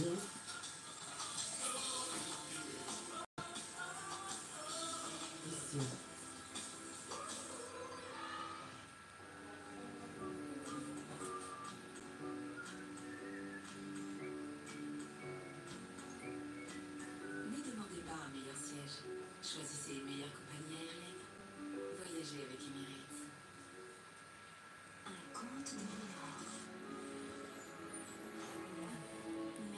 Vicia.